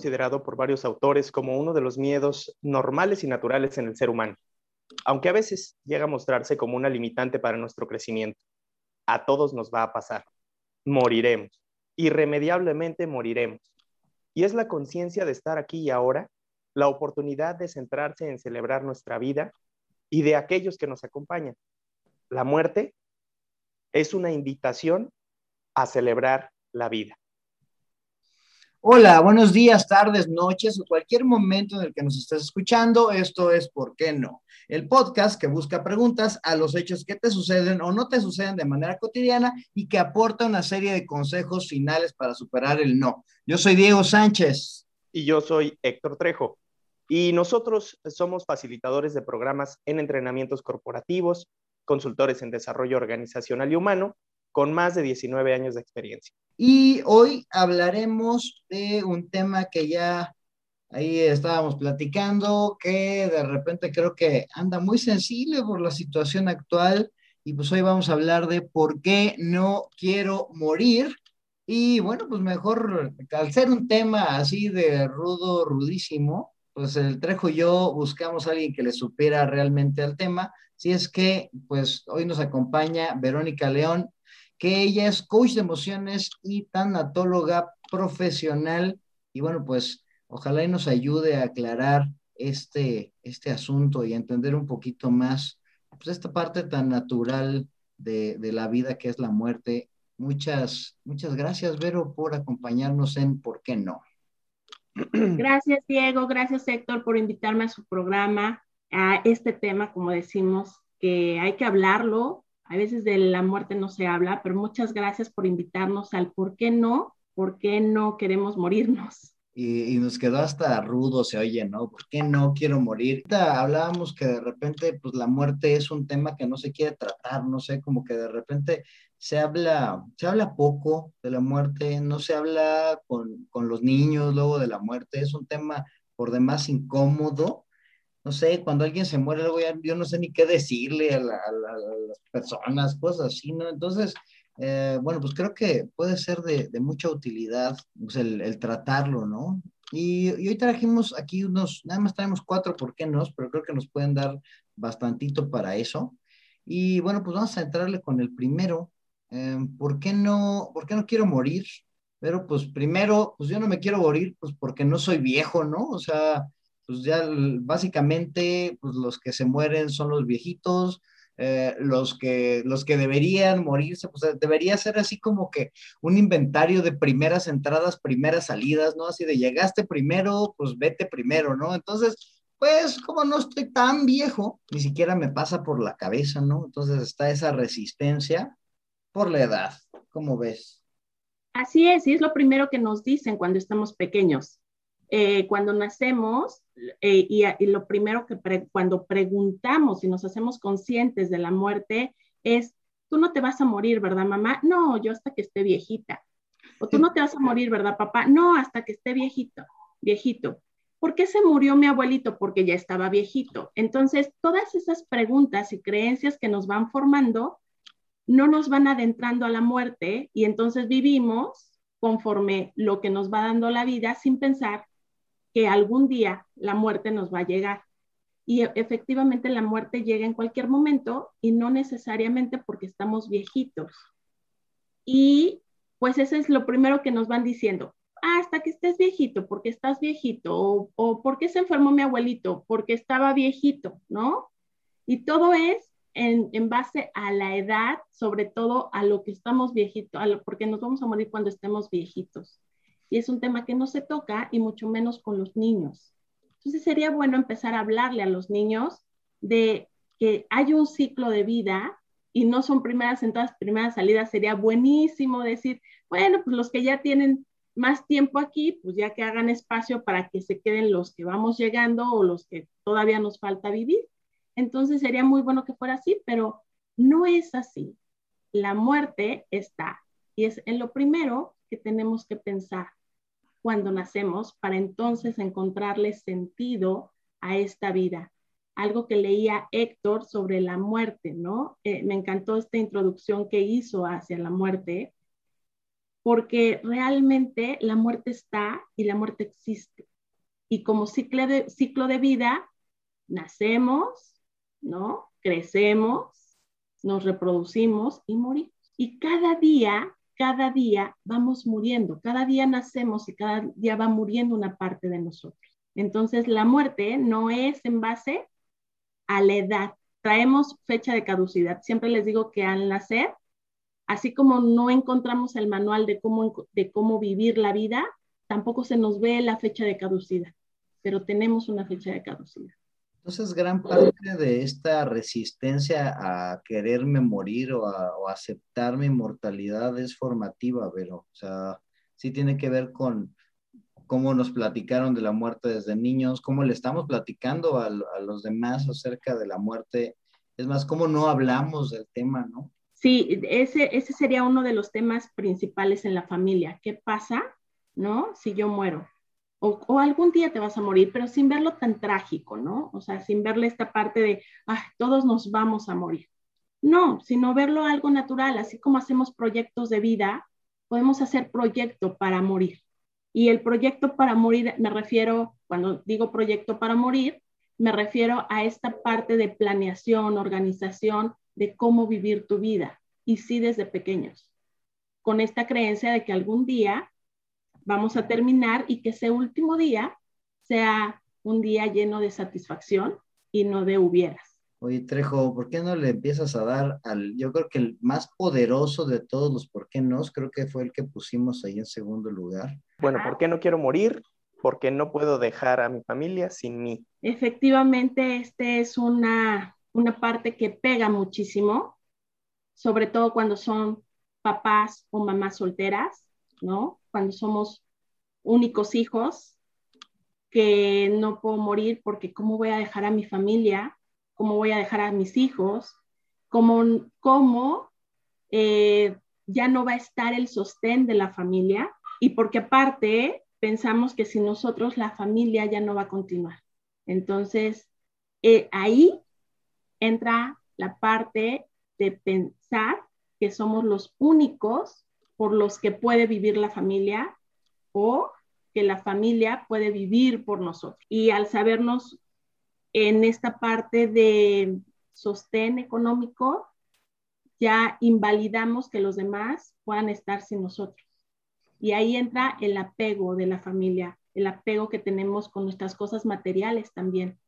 considerado por varios autores como uno de los miedos normales y naturales en el ser humano, aunque a veces llega a mostrarse como una limitante para nuestro crecimiento. A todos nos va a pasar. Moriremos. Irremediablemente moriremos. Y es la conciencia de estar aquí y ahora, la oportunidad de centrarse en celebrar nuestra vida y de aquellos que nos acompañan. La muerte es una invitación a celebrar la vida. Hola, buenos días, tardes, noches o cualquier momento en el que nos estés escuchando. Esto es ¿Por qué no? El podcast que busca preguntas a los hechos que te suceden o no te suceden de manera cotidiana y que aporta una serie de consejos finales para superar el no. Yo soy Diego Sánchez. Y yo soy Héctor Trejo. Y nosotros somos facilitadores de programas en entrenamientos corporativos, consultores en desarrollo organizacional y humano, con más de 19 años de experiencia. Y hoy hablaremos de un tema que ya ahí estábamos platicando, que de repente creo que anda muy sensible por la situación actual. Y pues hoy vamos a hablar de por qué no quiero morir. Y bueno, pues mejor, al ser un tema así de rudo, rudísimo, pues el Trejo y yo buscamos a alguien que le supiera realmente al tema. Si es que, pues hoy nos acompaña Verónica León, que ella es coach de emociones y tanatóloga profesional. Y bueno, pues ojalá y nos ayude a aclarar este, este asunto y a entender un poquito más pues, esta parte tan natural de, de la vida que es la muerte. Muchas, muchas gracias, Vero, por acompañarnos en ¿Por qué no? Gracias, Diego. Gracias, Héctor, por invitarme a su programa, a este tema, como decimos, que hay que hablarlo, a veces de la muerte no se habla, pero muchas gracias por invitarnos al por qué no, por qué no queremos morirnos. Y, nos quedó hasta rudo, se oye, ¿no? ¿Por qué no quiero morir? hablábamos que de repente, pues la muerte es un tema que no se quiere tratar, no sé, como que de repente se habla, se habla poco de la muerte, no se habla con, con los niños luego de la muerte, es un tema por demás incómodo no sé, cuando alguien se muere, luego ya yo no sé ni qué decirle a, las personas, cosas así, ¿no? Entonces, eh, bueno, pues creo que puede ser de, mucha utilidad pues, el, tratarlo, ¿no? Y, hoy trajimos aquí unos, nada más traemos cuatro, ¿por qué no? Pero creo que nos pueden dar bastantito para eso. Y bueno, pues vamos a entrarle con el primero. Eh, ¿por, qué no, ¿Por qué no quiero morir? Pero pues primero, pues yo no me quiero morir, pues porque no soy viejo, ¿no? O sea, pues ya básicamente pues los que se mueren son los viejitos, eh, los, que, los que deberían morirse, pues debería ser así como que un inventario de primeras entradas, primeras salidas, ¿no? Así de llegaste primero, pues vete primero, ¿no? Entonces, pues como no estoy tan viejo, ni siquiera me pasa por la cabeza, ¿no? Entonces está esa resistencia por la edad, ¿cómo ves? Así es, y es lo primero que nos dicen cuando estamos pequeños. Eh, cuando nacemos eh, y, lo primero que cuando preguntamos y nos hacemos conscientes de la muerte es, tú no te vas a morir, ¿verdad, mamá? No, yo hasta que esté viejita. O tú no te vas a morir, ¿verdad, papá? No, hasta que esté viejito, viejito. ¿Por qué se murió mi abuelito? Porque ya estaba viejito. Entonces, todas esas preguntas y creencias que nos van formando no nos van adentrando a la muerte y entonces vivimos conforme lo que nos va dando la vida sin pensar que algún día la muerte nos va a llegar. Y e, efectivamente la muerte llega en cualquier momento y no necesariamente porque estamos viejitos. Y pues eso es lo primero que nos van diciendo. Ah, hasta que estés viejito, porque estás viejito, o, o porque se enfermó mi abuelito, porque estaba viejito, ¿no? Y todo es en, en, base a la edad, sobre todo a lo que estamos viejitos, porque nos vamos a morir cuando estemos viejitos y es un tema que no se toca y mucho menos con los niños. Entonces sería bueno empezar a hablarle a los niños de que hay un ciclo de vida y no son primeras entradas, primeras salidas. Sería buenísimo decir, bueno, pues los que ya tienen más tiempo aquí, pues ya que hagan espacio para que se queden los que vamos llegando o los que todavía nos falta vivir. Entonces sería muy bueno que fuera así, pero no es así. La muerte está y es en lo primero que tenemos que pensar cuando nacemos para entonces encontrarle sentido a esta vida. Algo que leía Héctor sobre la muerte, ¿no? Eh, me encantó esta introducción que hizo hacia la muerte. porque realmente la muerte está y la muerte existe. Y como ciclo de, ciclo de vida, nacemos, ¿no? Crecemos, nos reproducimos y morimos. Y cada día, cada día vamos muriendo, cada día nacemos y cada día va muriendo una parte de nosotros. Entonces, la muerte no es en base a la edad. Traemos fecha de caducidad. Siempre les digo que al nacer, así como no encontramos el manual de cómo, de cómo vivir la vida, tampoco se nos ve la fecha de caducidad, pero tenemos una fecha de caducidad. Entonces, gran parte de esta resistencia a quererme morir o a, o aceptar mi mortalidad es formativa, pero, o sea, sí tiene que ver con cómo nos platicaron de la muerte desde niños, cómo le estamos platicando a, a los demás acerca de la muerte. Es más, cómo no hablamos del tema, ¿no? Sí, ese, ese sería uno de los temas principales en la familia. ¿Qué pasa, no? Si yo muero o, algún día te vas a morir, pero sin verlo tan trágico, ¿no? O sea, sin verle esta parte de, ah, todos nos vamos a morir. No, sino verlo algo natural, así como hacemos proyectos de vida, podemos hacer proyecto para morir. Y el proyecto para morir, me refiero, cuando digo proyecto para morir, me refiero a esta parte de planeación, organización, de cómo vivir tu vida. Y sí desde pequeños, con esta creencia de que algún día vamos a terminar y que ese último día sea un día lleno de satisfacción y no de hubieras. Oye, Trejo, ¿por qué no le empiezas a dar al, yo creo que el más poderoso de todos los por qué no, creo que fue el que pusimos ahí en segundo lugar? Bueno, ¿por qué no quiero morir? Porque no puedo dejar a mi familia sin mí. Efectivamente, este es una, una parte que pega muchísimo, sobre todo cuando son papás o mamás solteras, ¿no? Cuando somos únicos hijos, que no puedo morir porque cómo voy a dejar a mi familia, cómo voy a dejar a mis hijos, cómo, cómo eh, ya no va a estar el sostén de la familia y porque aparte pensamos que sin nosotros la familia ya no va a continuar. Entonces, eh, ahí entra la parte de pensar que somos los únicos por los que puede vivir la familia o que la familia puede vivir por nosotros. Y al sabernos en esta parte de sostén económico, ya invalidamos que los demás puedan estar sin nosotros. Y ahí entra el apego de la familia, el apego que tenemos con nuestras cosas materiales también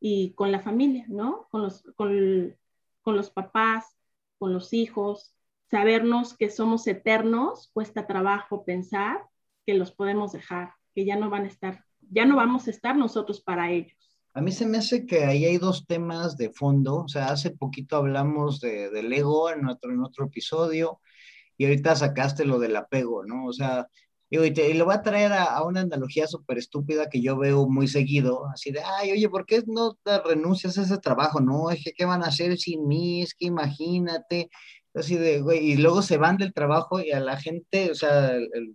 y con la familia, ¿no? Con los, con, con los papás, con los hijos, sabernos que somos eternos, cuesta trabajo pensar que los podemos dejar, que ya no van a estar, ya no vamos a estar nosotros para ellos. A mí se me hace que ahí hay dos temas de fondo, o sea, hace poquito hablamos de, del ego en otro, en otro episodio y ahorita sacaste lo del apego, ¿no? O sea, y, lo voy a traer a, una analogía súper estúpida que yo veo muy seguido, así de, ay, oye, ¿por qué no te renuncias a ese trabajo? No, es que, ¿qué van a hacer sin mí? Es que imagínate, Así de, güey, y luego se van del trabajo y a la gente, o sea,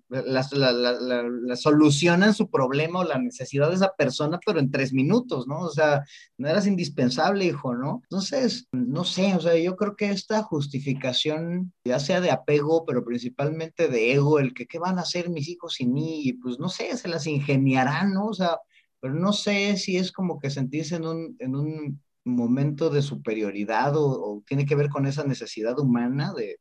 la, solucionan su problema o la necesidad de esa persona, pero en tres minutos, ¿no? O sea, no eras indispensable, hijo, ¿no? Entonces, no sé, o sea, yo creo que esta justificación, ya sea de apego, pero principalmente de ego, el que, ¿qué van a hacer mis hijos sin mí? Y pues, no sé, se las ingeniarán, ¿no? O sea, pero no sé si es como que sentirse en un, en un momento de superioridad o, tiene que ver con esa necesidad humana de,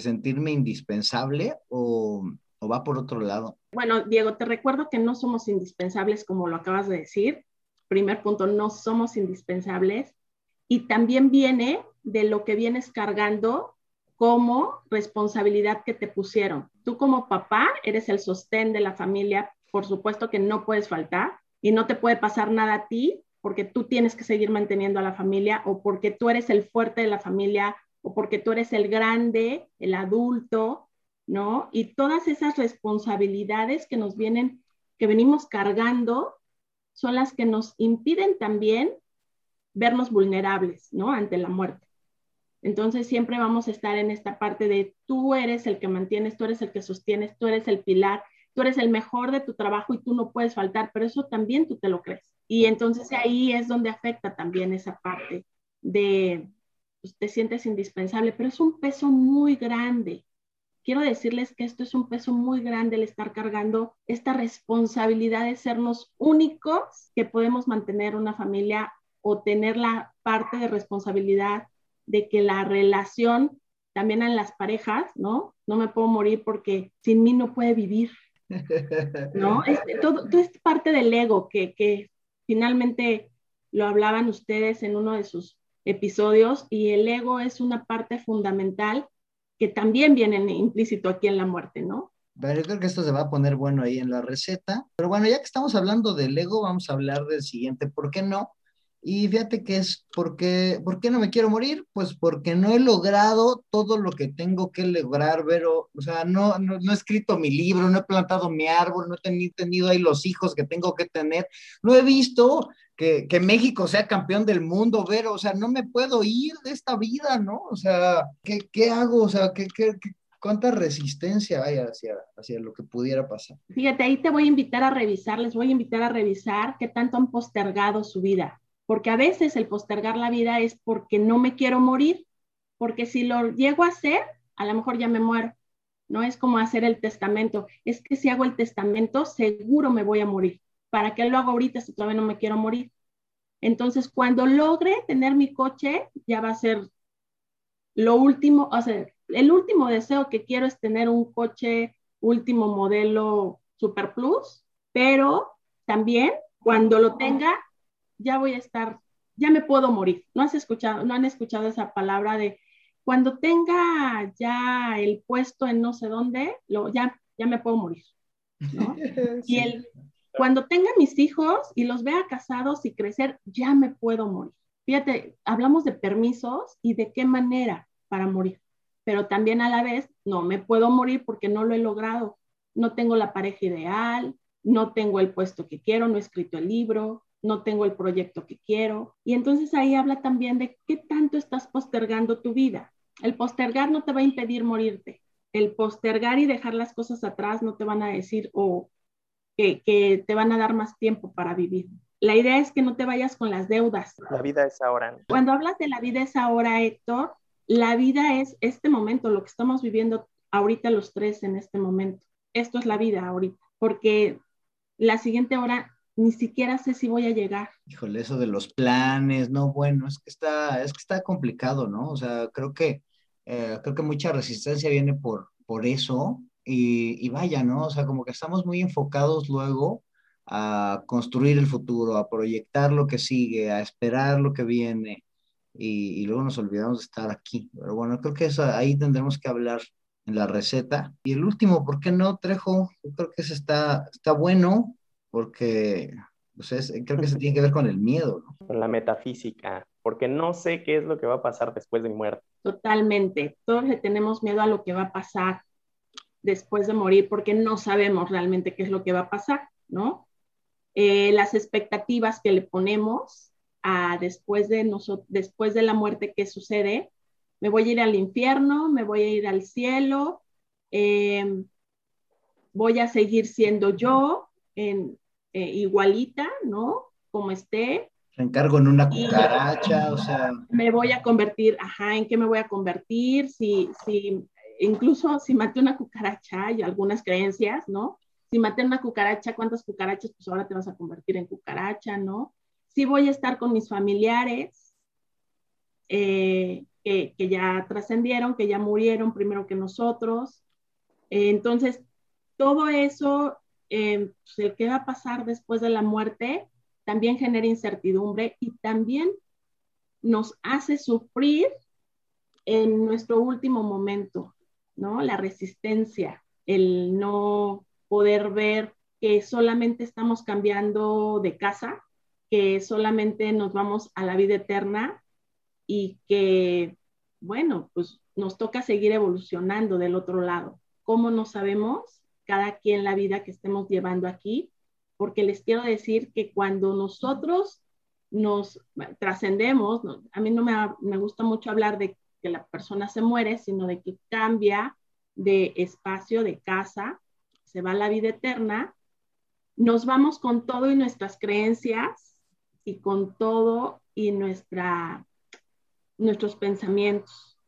sentirme indispensable o, o, va por otro lado? Bueno, Diego, te recuerdo que no somos indispensables como lo acabas de decir. Primer punto, no somos indispensables. Y también viene de lo que vienes cargando como responsabilidad que te pusieron. Tú como papá eres el sostén de la familia, por supuesto que no puedes faltar y no te puede pasar nada a ti porque tú tienes que seguir manteniendo a la familia o porque tú eres el fuerte de la familia o porque tú eres el grande, el adulto, ¿no? Y todas esas responsabilidades que nos vienen, que venimos cargando, son las que nos impiden también vernos vulnerables, ¿no? Ante la muerte. Entonces siempre vamos a estar en esta parte de tú eres el que mantienes, tú eres el que sostienes, tú eres el pilar, tú eres el mejor de tu trabajo y tú no puedes faltar, pero eso también tú te lo crees. Y entonces ahí es donde afecta también esa parte de, pues, te sientes indispensable, pero es un peso muy grande, quiero decirles que esto es un peso muy grande el estar cargando esta responsabilidad de sernos únicos que podemos mantener una familia o tener la parte de responsabilidad de que la relación también en las parejas, ¿no? No me puedo morir porque sin mí no puede vivir, ¿no? Es, todo, todo, es parte del ego que, que finalmente lo hablaban ustedes en uno de sus episodios y el ego es una parte fundamental que también viene implícito aquí en la muerte, ¿no? Pero yo creo que esto se va a poner bueno ahí en la receta. Pero bueno, ya que estamos hablando del ego, vamos a hablar del siguiente, ¿por qué no? Y fíjate que es porque, ¿por qué no me quiero morir? Pues porque no he logrado todo lo que tengo que lograr, pero, o sea, no, no, he escrito mi libro, no he plantado mi árbol, no he tenido ahí los hijos que tengo que tener, no he visto que, que, México sea campeón del mundo, Vero, o sea, no me puedo ir de esta vida, ¿no? O sea, ¿qué, qué hago? O sea, ¿qué, qué, cuánta resistencia hay hacia, hacia lo que pudiera pasar? Fíjate, ahí te voy a invitar a revisar, les voy a invitar a revisar qué tanto han postergado su vida porque a veces el postergar la vida es porque no me quiero morir, porque si lo llego a hacer, a lo mejor ya me muero. No es como hacer el testamento, es que si hago el testamento, seguro me voy a morir. ¿Para qué lo hago ahorita si todavía no me quiero morir? Entonces, cuando logre tener mi coche, ya va a ser lo último, o sea, el último deseo que quiero es tener un coche último modelo Super Plus, pero también cuando lo tenga, ya voy a estar, ya me puedo morir. ¿No has escuchado, no han escuchado esa palabra de cuando tenga ya el puesto en no sé dónde, lo, ya, ya me puedo morir? ¿no? Y el, cuando tenga mis hijos y los vea casados y crecer, ya me puedo morir. Fíjate, hablamos de permisos y de qué manera para morir, pero también a la vez no me puedo morir porque no lo he logrado. No tengo la pareja ideal, no tengo el puesto que quiero, no he escrito el libro, no tengo el proyecto que quiero. Y entonces ahí habla también de qué tanto estás postergando tu vida. El postergar no te va a impedir morirte. El postergar y dejar las cosas atrás no te van a decir o que, te van a dar más tiempo para vivir. La idea es que no te vayas con las deudas. La vida es ahora. Cuando hablas de la vida es ahora, Héctor, la vida es este momento, lo que estamos viviendo ahorita los tres en este momento. Esto es la vida ahorita, porque la siguiente hora ni siquiera sé si voy a llegar. Híjole, eso de los planes, no, bueno, es que está, es que está complicado, ¿no? O sea, creo que, eh, creo que mucha resistencia viene por, por eso y, vaya, ¿no? O sea, como que estamos muy enfocados luego a construir el futuro, a proyectar lo que sigue, a esperar lo que viene y, luego nos olvidamos de estar aquí. Pero bueno, creo que eso, ahí tendremos que hablar en la receta. Y el último, ¿por qué no, Trejo? Yo creo que ese está, está bueno, porque pues creo que se tiene que ver con el miedo, ¿no? Con la metafísica, porque no sé qué es lo que va a pasar después de mi muerte. Totalmente, todos le tenemos miedo a lo que va a pasar después de morir, porque no sabemos realmente qué es lo que va a pasar, ¿no? Eh, las expectativas que le ponemos a después de, nosotros, después de la muerte, ¿qué sucede? Me voy a ir al infierno, me voy a ir al cielo, eh, voy a seguir siendo yo, en, eh, igualita, ¿no? Como esté. Me encargo en una cucaracha, o sea. Me voy a convertir, ajá, ¿en qué me voy a convertir? Si, si, incluso si maté una cucaracha, hay algunas creencias, ¿no? Si maté una cucaracha, ¿cuántas cucarachas? Pues ahora te vas a convertir en cucaracha, ¿no? Si voy a estar con mis familiares, eh, que, que, ya trascendieron, que ya murieron primero que nosotros. Eh, entonces, todo eso eh, pues, qué va a pasar después de la muerte también genera incertidumbre y también nos hace sufrir en nuestro último momento, ¿no? La resistencia, el no poder ver que solamente estamos cambiando de casa, que solamente nos vamos a la vida eterna y que, bueno, pues nos toca seguir evolucionando del otro lado. ¿Cómo no sabemos? Cada quien la vida que estemos llevando aquí, porque les quiero decir que cuando nosotros nos trascendemos, a mí no me, gusta mucho hablar de que la persona se muere, sino de que cambia de espacio, de casa, se va a la vida eterna, nos vamos con todo y nuestras creencias y con todo y nuestra, nuestros pensamientos.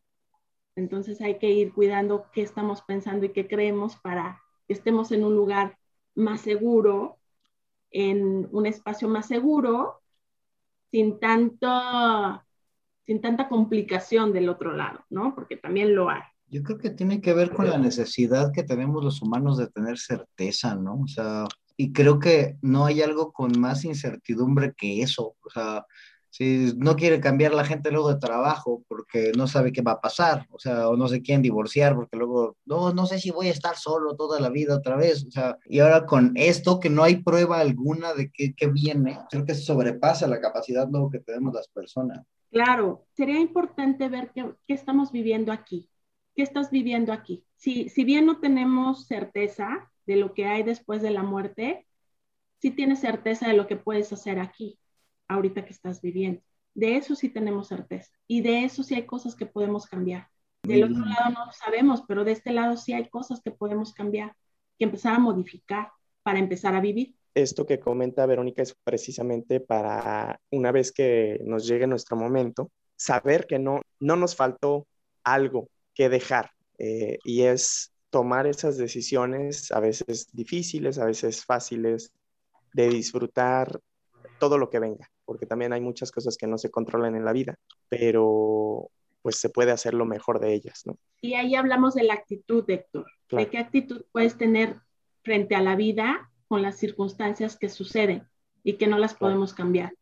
Entonces hay que ir cuidando qué estamos pensando y qué creemos para estemos en un lugar más seguro, en un espacio más seguro, sin tanto, sin tanta complicación del otro lado, ¿no? Porque también lo hay. Yo creo que tiene que ver con la necesidad que tenemos los humanos de tener certeza, ¿no? O sea, y creo que no hay algo con más incertidumbre que eso. O sea, si no quiere cambiar la gente luego de trabajo porque no sabe qué va a pasar, o sea, o no se quieren divorciar porque luego, no, no sé si voy a estar solo toda la vida otra vez, o sea, y ahora con esto que no hay prueba alguna de qué, viene, creo que sobrepasa la capacidad luego que tenemos las personas. Claro, sería importante ver qué, qué estamos viviendo aquí, qué estás viviendo aquí. Si, si bien no tenemos certeza de lo que hay después de la muerte, sí tienes certeza de lo que puedes hacer aquí ahorita que estás viviendo. De eso sí tenemos certeza y de eso sí hay cosas que podemos cambiar. Del otro lado no lo sabemos, pero de este lado sí hay cosas que podemos cambiar, que empezar a modificar para empezar a vivir. Esto que comenta Verónica es precisamente para una vez que nos llegue nuestro momento, saber que no, no nos faltó algo que dejar eh, y es tomar esas decisiones a veces difíciles, a veces fáciles, de disfrutar todo lo que venga porque también hay muchas cosas que no se controlan en la vida, pero pues se puede hacer lo mejor de ellas, ¿no? Y ahí hablamos de la actitud, Héctor. ¿De qué actitud puedes tener frente a la vida con las circunstancias que suceden y que no las podemos cambiar?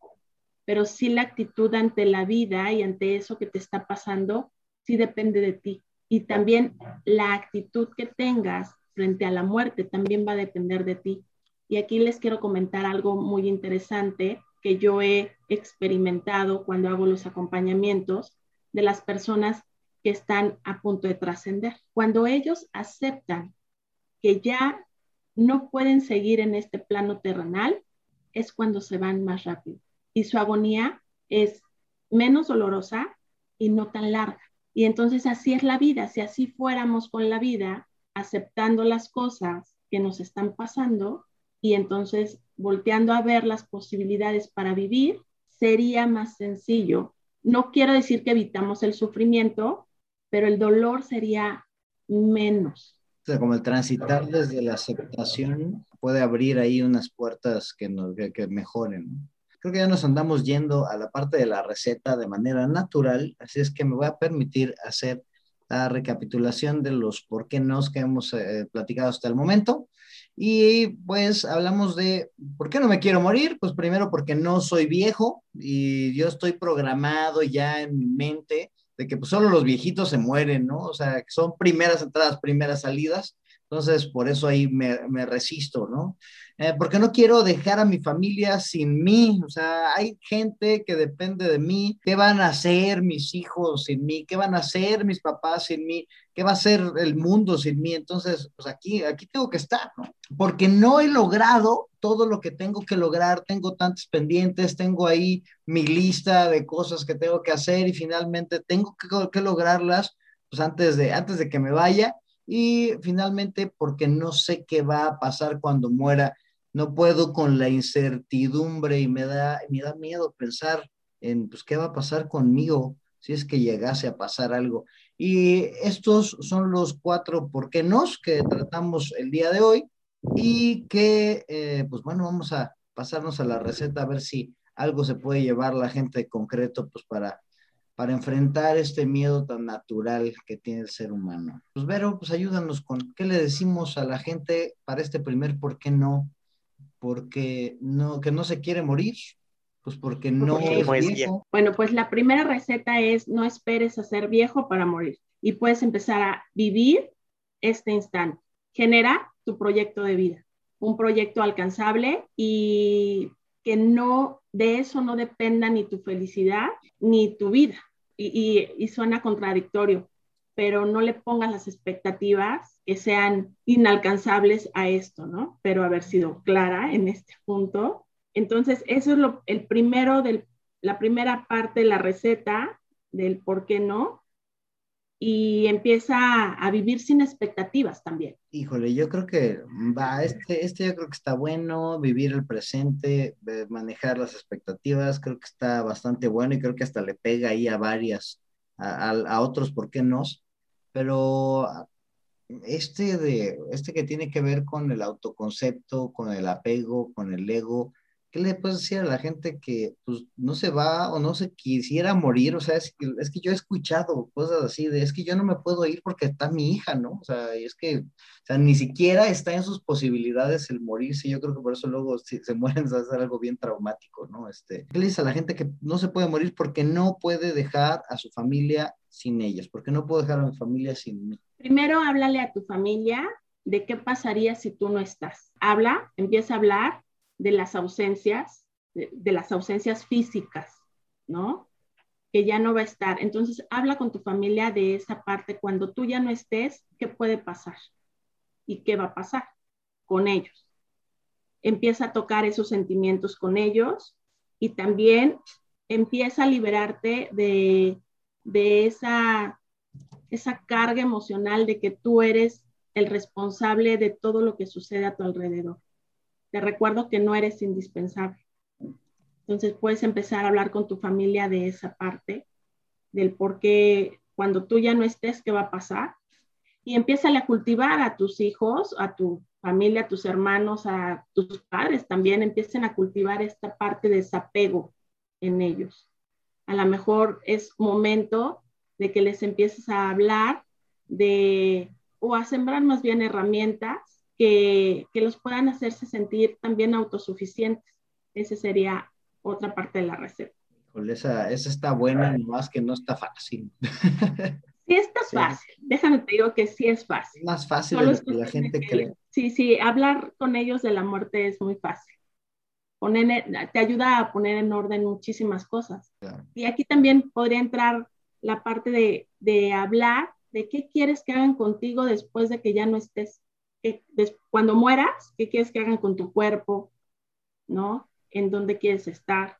Pero sí la actitud ante la vida y ante eso que te está pasando, sí depende de ti. Y también la actitud que tengas frente a la muerte también va a depender de ti. Y aquí les quiero comentar algo muy interesante que yo he experimentado cuando hago los acompañamientos de las personas que están a punto de trascender. Cuando ellos aceptan que ya no pueden seguir en este plano terrenal, es cuando se van más rápido. Y su agonía es menos dolorosa y no tan larga. Y entonces así es la vida. Si así fuéramos con la vida, aceptando las cosas que nos están pasando y entonces volteando a ver las posibilidades para vivir, sería más sencillo. No quiero decir que evitamos el sufrimiento, pero el dolor sería menos. O sea, como el transitar desde la aceptación puede abrir ahí unas puertas que, nos, que, mejoren. Creo que ya nos andamos yendo a la parte de la receta de manera natural, así es que me voy a permitir hacer la recapitulación de los por qué nos que hemos eh, platicado hasta el momento. Y pues hablamos de, ¿por qué no me quiero morir? Pues primero porque no soy viejo y yo estoy programado ya en mi mente de que pues solo los viejitos se mueren, ¿no? O sea, son primeras entradas, primeras salidas. Entonces, por eso ahí me, me resisto, ¿no? Eh, porque no quiero dejar a mi familia sin mí, o sea, hay gente que depende de mí, ¿qué van a hacer mis hijos sin mí? ¿Qué van a hacer mis papás sin mí? ¿Qué va a hacer el mundo sin mí? Entonces, pues aquí, aquí tengo que estar, ¿no? Porque no he logrado todo lo que tengo que lograr, tengo tantos pendientes, tengo ahí mi lista de cosas que tengo que hacer y finalmente tengo que, que lograrlas pues antes de, antes de que me vaya y finalmente porque no sé qué va a pasar cuando muera no puedo con la incertidumbre y me da, me da miedo pensar en, pues, qué va a pasar conmigo si es que llegase a pasar algo. Y estos son los cuatro por qué nos que tratamos el día de hoy y que, eh, pues bueno, vamos a pasarnos a la receta a ver si algo se puede llevar la gente concreto, pues para, para enfrentar este miedo tan natural que tiene el ser humano. Pues Vero, pues ayúdanos con qué le decimos a la gente para este primer por qué no porque no, que no se quiere morir, pues porque no es viejo. Bueno, pues la primera receta es no esperes a ser viejo para morir y puedes empezar a vivir este instante. Genera tu proyecto de vida, un proyecto alcanzable y que no, de eso no dependa ni tu felicidad ni tu vida. Y, y suena contradictorio, pero no le pongas las expectativas que sean inalcanzables a esto, ¿no? Pero haber sido clara en este punto. Entonces, eso es lo, el primero del, la primera parte de la receta del por qué no. Y empieza a vivir sin expectativas también. Híjole, yo creo que va, este, este yo creo que está bueno, vivir el presente, manejar las expectativas, creo que está bastante bueno y creo que hasta le pega ahí a varias, a, a otros por qué no pero este de este que tiene que ver con el autoconcepto, con el apego, con el ego, ¿qué le puedes decir a la gente que pues, no se va o no se quisiera morir? O sea, es que, es que yo he escuchado cosas así de, es que yo no me puedo ir porque está mi hija, ¿no? O sea, es que, o sea, ni siquiera está en sus posibilidades el morirse. Yo creo que por eso luego si se mueren va a ser algo bien traumático, ¿no? Este, ¿Qué le dices a la gente que no se puede morir porque no puede dejar a su familia sin ellos? Porque no puedo dejar a mi familia sin mí. Primero háblale a tu familia de qué pasaría si tú no estás. Habla, empieza a hablar de las ausencias, de, las ausencias físicas, ¿no? Que ya no va a estar. Entonces, habla con tu familia de esa parte. Cuando tú ya no estés, ¿qué puede pasar? ¿Y qué va a pasar con ellos? Empieza a tocar esos sentimientos con ellos y también empieza a liberarte de, de esa, esa carga emocional de que tú eres el responsable de todo lo que sucede a tu alrededor te recuerdo que no eres indispensable. Entonces puedes empezar a hablar con tu familia de esa parte, del por qué cuando tú ya no estés, qué va a pasar. Y empieza a cultivar a tus hijos, a tu familia, a tus hermanos, a tus padres también, empiecen a cultivar esta parte de desapego en ellos. A lo mejor es momento de que les empieces a hablar de, o a sembrar más bien herramientas que, los puedan hacerse sentir también autosuficientes. Esa sería otra parte de la receta. Esa, esa está buena, más que no está fácil. Sí, está fácil. Déjame te digo que sí es fácil. más fácil de lo que la gente cree. Sí, sí, hablar con ellos de la muerte es muy fácil. Poner, te ayuda a poner en orden muchísimas cosas. Y aquí también podría entrar la parte de, de hablar de qué quieres que hagan contigo después de que ya no estés cuando mueras, ¿qué quieres que hagan con tu cuerpo? ¿No? ¿En dónde quieres estar?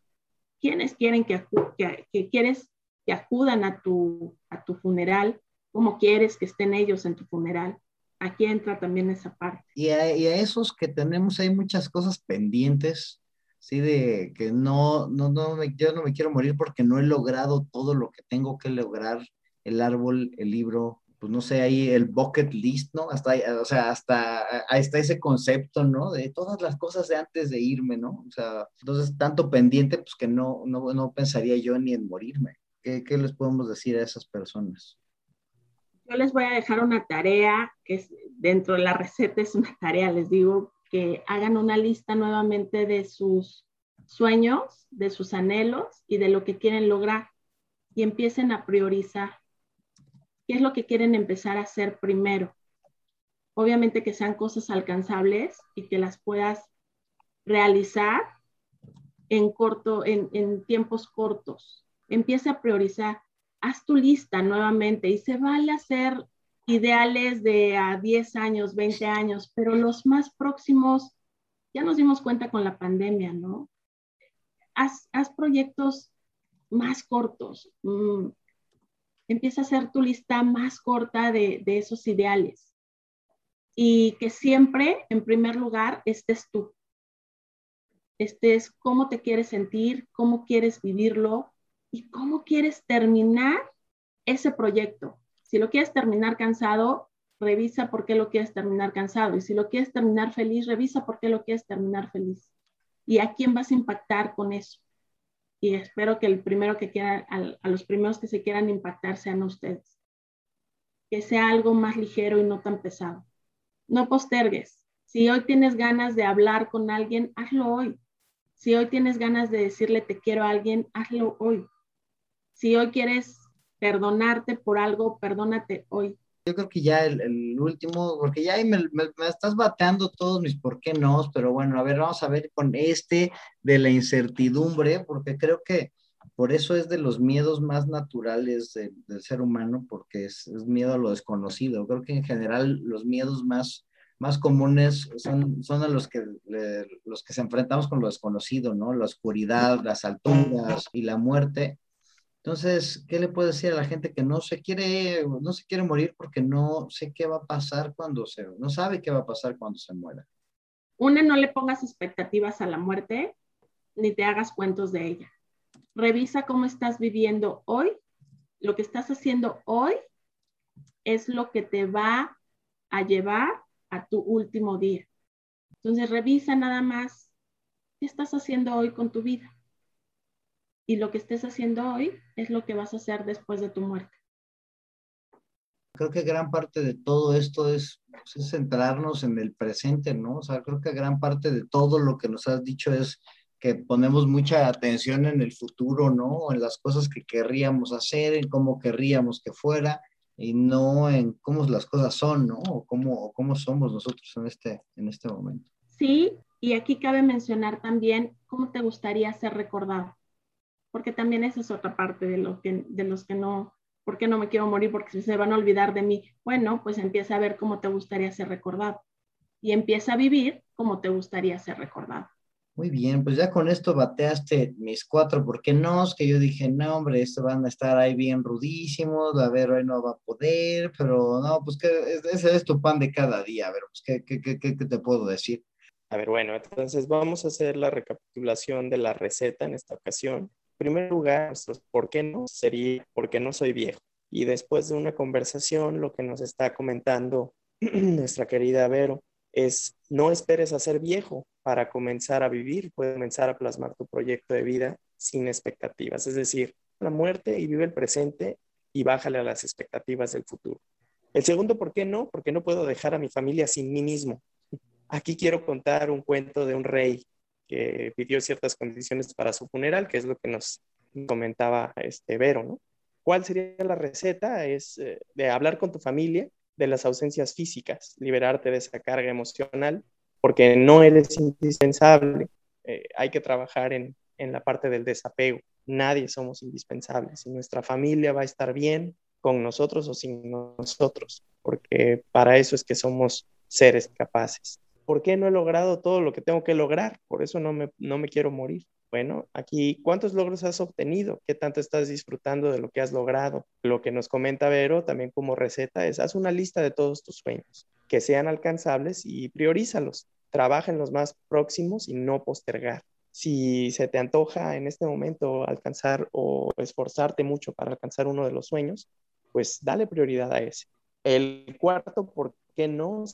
¿Quiénes quieren que, que, quieres que acudan a tu, a tu funeral? ¿Cómo quieres que estén ellos en tu funeral? Aquí entra también esa parte. Y a, y a esos que tenemos hay muchas cosas pendientes, sí, de que no, no, no me, yo no me quiero morir porque no he logrado todo lo que tengo que lograr, el árbol, el libro, pues no sé, ahí el bucket list, ¿no? Hasta, o sea, hasta ahí está ese concepto, ¿no? De todas las cosas de antes de irme, ¿no? O sea, entonces tanto pendiente, pues que no, no, no pensaría yo ni en morirme. ¿Qué, ¿Qué, les podemos decir a esas personas? Yo les voy a dejar una tarea, que es, dentro de la receta es una tarea, les digo, que hagan una lista nuevamente de sus sueños, de sus anhelos y de lo que quieren lograr y empiecen a priorizar ¿Qué es lo que quieren empezar a hacer primero? Obviamente que sean cosas alcanzables y que las puedas realizar en corto, en, tiempos cortos. Empieza a priorizar. Haz tu lista nuevamente y se vale hacer ideales de a 10 años, 20 años, pero los más próximos, ya nos dimos cuenta con la pandemia, ¿no? Haz, haz proyectos más cortos. Mm, empieza a hacer tu lista más corta de, esos ideales y que siempre, en primer lugar, estés tú. Estés cómo te quieres sentir, cómo quieres vivirlo y cómo quieres terminar ese proyecto. Si lo quieres terminar cansado, revisa por qué lo quieres terminar cansado. Y si lo quieres terminar feliz, revisa por qué lo quieres terminar feliz. ¿Y a quién vas a impactar con eso? Y espero que el primero que quiera, a, los primeros que se quieran impactar sean ustedes. Que sea algo más ligero y no tan pesado. No postergues. Si hoy tienes ganas de hablar con alguien, hazlo hoy. Si hoy tienes ganas de decirle te quiero a alguien, hazlo hoy. Si hoy quieres perdonarte por algo, perdónate hoy. Yo creo que ya el, último, porque ya me, me, estás bateando todos mis por qué no, pero bueno, a ver, vamos a ver con este de la incertidumbre, porque creo que por eso es de los miedos más naturales del ser humano, porque es, miedo a lo desconocido. Creo que en general los miedos más, más comunes son, son a los que, los que se enfrentamos con lo desconocido, ¿no? La oscuridad, las alturas y la muerte. Entonces, ¿qué le puedo decir a la gente que no se quiere, no se quiere morir porque no sé qué va a pasar cuando se, no sabe qué va a pasar cuando se muera? Una, no le pongas expectativas a la muerte, ni te hagas cuentos de ella. Revisa cómo estás viviendo hoy, lo que estás haciendo hoy, es lo que te va a llevar a tu último día. Entonces revisa nada más qué estás haciendo hoy con tu vida. Y lo que estés haciendo hoy es lo que vas a hacer después de tu muerte. Creo que gran parte de todo esto es, pues, es centrarnos en el presente, ¿no? O sea, creo que gran parte de todo lo que nos has dicho es que ponemos mucha atención en el futuro, ¿no? En las cosas que querríamos hacer, en cómo querríamos que fuera y no en cómo las cosas son, ¿no? O cómo, cómo somos nosotros en este, en este momento. Sí, y aquí cabe mencionar también cómo te gustaría ser recordado, porque también esa es otra parte de, lo que, de los que no, ¿por qué no me quiero morir? Porque se van a olvidar de mí. Bueno, pues empieza a ver cómo te gustaría ser recordado y empieza a vivir cómo te gustaría ser recordado. Muy bien, pues ya con esto bateaste mis cuatro, ¿por qué no? Es que yo dije, no, hombre, estos van a estar ahí bien rudísimos, a ver, hoy no va a poder, pero no, pues que ese es tu pan de cada día, a ver, pues, ¿qué, qué, qué, qué te puedo decir? A ver, bueno, entonces vamos a hacer la recapitulación de la receta en esta ocasión. Primer lugar, ¿por qué no? Sería, ¿por qué no soy viejo? Y después de una conversación, lo que nos está comentando nuestra querida Vero es, no esperes a ser viejo, para comenzar a vivir, puedes comenzar a plasmar tu proyecto de vida sin expectativas. Es decir, la muerte y vive el presente y bájale a las expectativas del futuro. El segundo, ¿por qué no? Porque no puedo dejar a mi familia sin mí mismo. Aquí quiero contar un cuento de un rey que pidió ciertas condiciones para su funeral, que es lo que nos comentaba este Vero. ¿Cuál sería la receta? Es eh, de hablar con tu familia de las ausencias físicas, liberarte de esa carga emocional porque no eres indispensable. Eh, hay que trabajar en, en la parte del desapego. Nadie somos indispensables y nuestra familia va a estar bien con nosotros o sin nosotros, porque para eso es que somos seres capaces. ¿Por qué no he logrado todo lo que tengo que lograr? Por eso no me, no me quiero morir. Bueno, aquí, ¿cuántos logros has obtenido? ¿Qué tanto estás disfrutando de lo que has logrado? Lo que nos comenta Vero también como receta es, haz una lista de todos tus sueños, que sean alcanzables y priorízalos trabaja en los más próximos y no postergar. Si se te antoja en este momento alcanzar o esforzarte mucho para alcanzar uno de los sueños, pues dale prioridad a ese. El cuarto, ¿por qué no?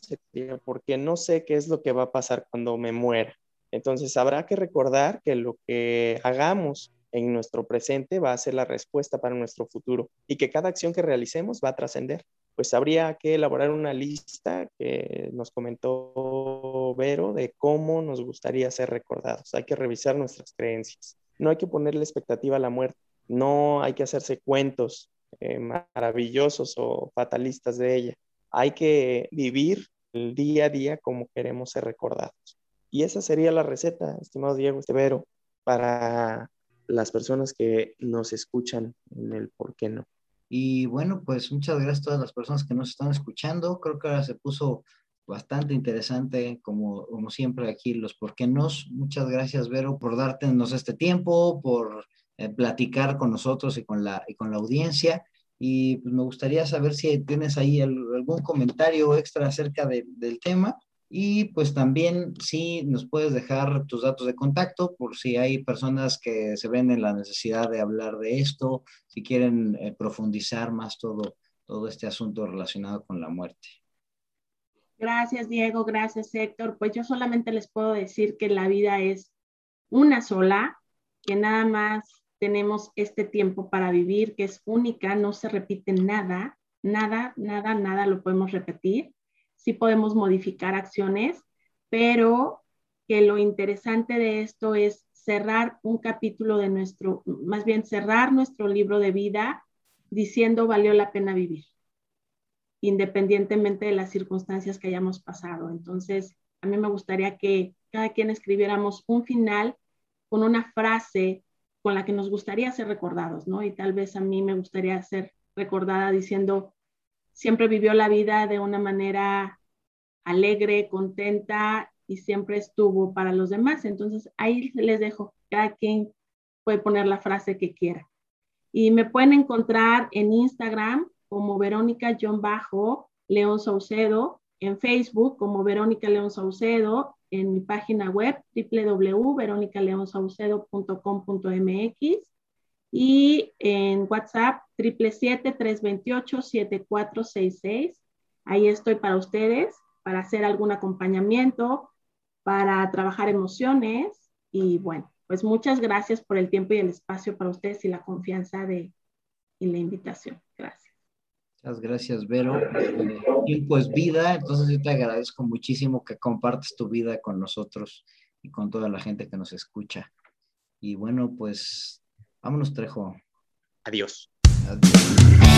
Porque no sé qué es lo que va a pasar cuando me muera. Entonces habrá que recordar que lo que hagamos en nuestro presente va a ser la respuesta para nuestro futuro y que cada acción que realicemos va a trascender pues habría que elaborar una lista que nos comentó Vero de cómo nos gustaría ser recordados. Hay que revisar nuestras creencias. No hay que ponerle expectativa a la muerte. No hay que hacerse cuentos eh, maravillosos o fatalistas de ella. Hay que vivir el día a día como queremos ser recordados. Y esa sería la receta, estimado Diego Estevero, para las personas que nos escuchan en el por qué no. Y bueno, pues muchas gracias a todas las personas que nos están escuchando. Creo que ahora se puso bastante interesante, como, como siempre aquí, los por qué nos. Muchas gracias, Vero, por darnos este tiempo, por eh, platicar con nosotros y con la, y con la audiencia. Y pues me gustaría saber si tienes ahí algún comentario extra acerca del tema. Y pues también si nos puedes dejar tus datos de contacto por si hay personas que se ven en la necesidad de hablar de esto, si quieren eh, profundizar más todo, todo este asunto relacionado con la muerte. Gracias, Diego. Gracias, Héctor. Pues yo solamente les puedo decir que la vida es una sola, que nada más tenemos este tiempo para vivir, que es única, no se repite nada, nada, nada, nada lo podemos repetir sí podemos modificar acciones, pero que lo interesante de esto es cerrar un capítulo de nuestro, más bien cerrar nuestro libro de vida diciendo valió la pena vivir, independientemente de las circunstancias que hayamos pasado. Entonces, a mí me gustaría que cada quien escribiéramos un final con una frase con la que nos gustaría ser recordados, ¿no? Y tal vez a mí me gustaría ser recordada diciendo, siempre vivió la vida de una manera alegre, contenta y siempre estuvo para los demás. Entonces ahí les dejo, cada quien puede poner la frase que quiera. Y me pueden encontrar en Instagram como Verónica John Bajo León Saucedo, en Facebook como Verónica León Saucedo, en mi página web www.veronicaleonsaucedo.com.mx y en WhatsApp 777-328-7466. Ahí estoy para ustedes, para hacer algún acompañamiento, para trabajar emociones y bueno, pues muchas gracias por el tiempo y el espacio para ustedes y la confianza de, y la invitación. Muchas gracias, Vero. El tiempo es vida, entonces yo te agradezco muchísimo que compartes tu vida con nosotros y con toda la gente que nos escucha. Y bueno, pues vámonos, Trejo. Adiós. Adiós.